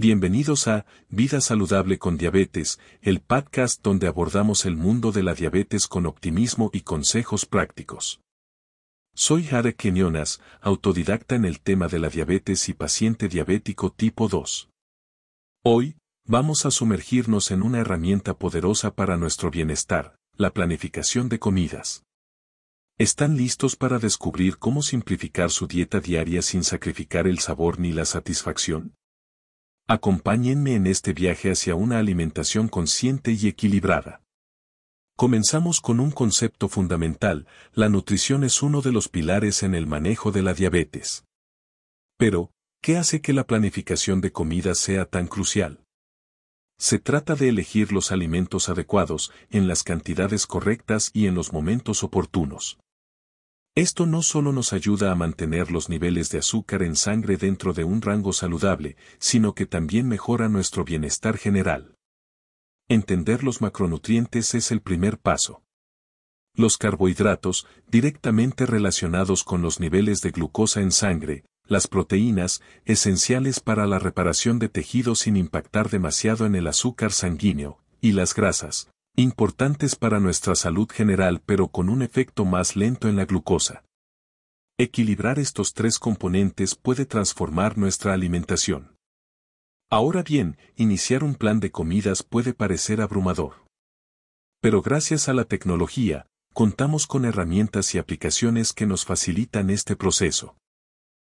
Bienvenidos a Vida Saludable con Diabetes, el podcast donde abordamos el mundo de la diabetes con optimismo y consejos prácticos. Soy Jade Quinones, autodidacta en el tema de la diabetes y paciente diabético tipo 2. Hoy, vamos a sumergirnos en una herramienta poderosa para nuestro bienestar, la planificación de comidas. ¿Están listos para descubrir cómo simplificar su dieta diaria sin sacrificar el sabor ni la satisfacción? Acompáñenme en este viaje hacia una alimentación consciente y equilibrada. Comenzamos con un concepto fundamental, la nutrición es uno de los pilares en el manejo de la diabetes. Pero, ¿qué hace que la planificación de comida sea tan crucial? Se trata de elegir los alimentos adecuados, en las cantidades correctas y en los momentos oportunos. Esto no solo nos ayuda a mantener los niveles de azúcar en sangre dentro de un rango saludable, sino que también mejora nuestro bienestar general. Entender los macronutrientes es el primer paso. Los carbohidratos, directamente relacionados con los niveles de glucosa en sangre, las proteínas, esenciales para la reparación de tejidos sin impactar demasiado en el azúcar sanguíneo, y las grasas, importantes para nuestra salud general pero con un efecto más lento en la glucosa. Equilibrar estos tres componentes puede transformar nuestra alimentación. Ahora bien, iniciar un plan de comidas puede parecer abrumador. Pero gracias a la tecnología, contamos con herramientas y aplicaciones que nos facilitan este proceso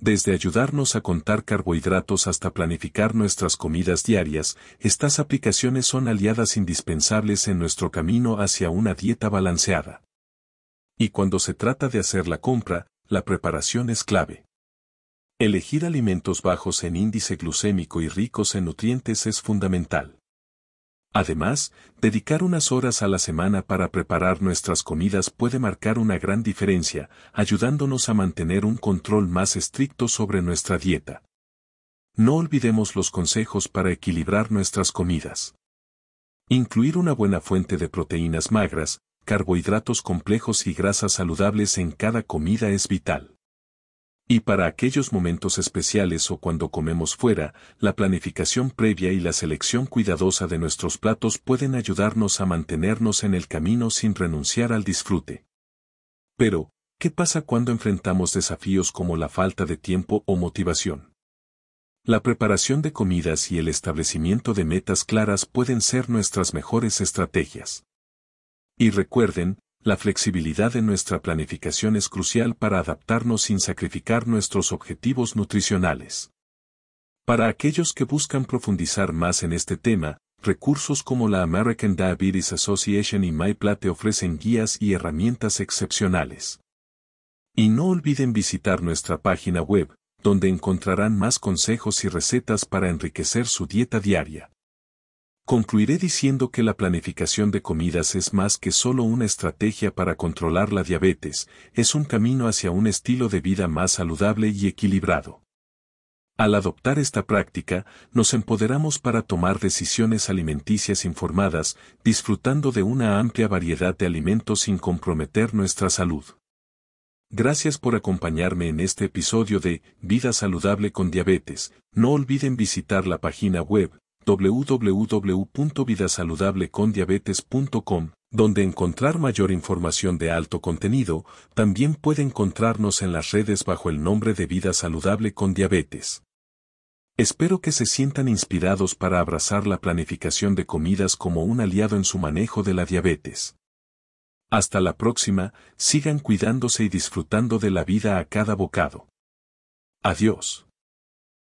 desde ayudarnos a contar carbohidratos hasta planificar nuestras comidas diarias, estas aplicaciones son aliadas indispensables en nuestro camino hacia una dieta balanceada. Y cuando se trata de hacer la compra, la preparación es clave. Elegir alimentos bajos en índice glucémico y ricos en nutrientes es fundamental. Además, dedicar unas horas a la semana para preparar nuestras comidas puede marcar una gran diferencia, ayudándonos a mantener un control más estricto sobre nuestra dieta. No olvidemos los consejos para equilibrar nuestras comidas. Incluir una buena fuente de proteínas magras, carbohidratos complejos y grasas saludables en cada comida es vital. Y para aquellos momentos especiales o cuando comemos fuera, la planificación previa y la selección cuidadosa de nuestros platos pueden ayudarnos a mantenernos en el camino sin renunciar al disfrute. Pero, ¿qué pasa cuando enfrentamos desafíos como la falta de tiempo o motivación? La preparación de comidas y el establecimiento de metas claras pueden ser nuestras mejores estrategias. Y recuerden, la flexibilidad en nuestra planificación es crucial para adaptarnos sin sacrificar nuestros objetivos nutricionales. Para aquellos que buscan profundizar más en este tema, recursos como la American Diabetes Association y MyPlate ofrecen guías y herramientas excepcionales. Y no olviden visitar nuestra página web, donde encontrarán más consejos y recetas para enriquecer su dieta diaria. Concluiré diciendo que la planificación de comidas es más que solo una estrategia para controlar la diabetes, es un camino hacia un estilo de vida más saludable y equilibrado. Al adoptar esta práctica, nos empoderamos para tomar decisiones alimenticias informadas, disfrutando de una amplia variedad de alimentos sin comprometer nuestra salud. Gracias por acompañarme en este episodio de Vida Saludable con Diabetes. No olviden visitar la página web www.vidasaludablecondiabetes.com, donde encontrar mayor información de alto contenido, también puede encontrarnos en las redes bajo el nombre de Vida Saludable con Diabetes. Espero que se sientan inspirados para abrazar la planificación de comidas como un aliado en su manejo de la diabetes. Hasta la próxima, sigan cuidándose y disfrutando de la vida a cada bocado. Adiós.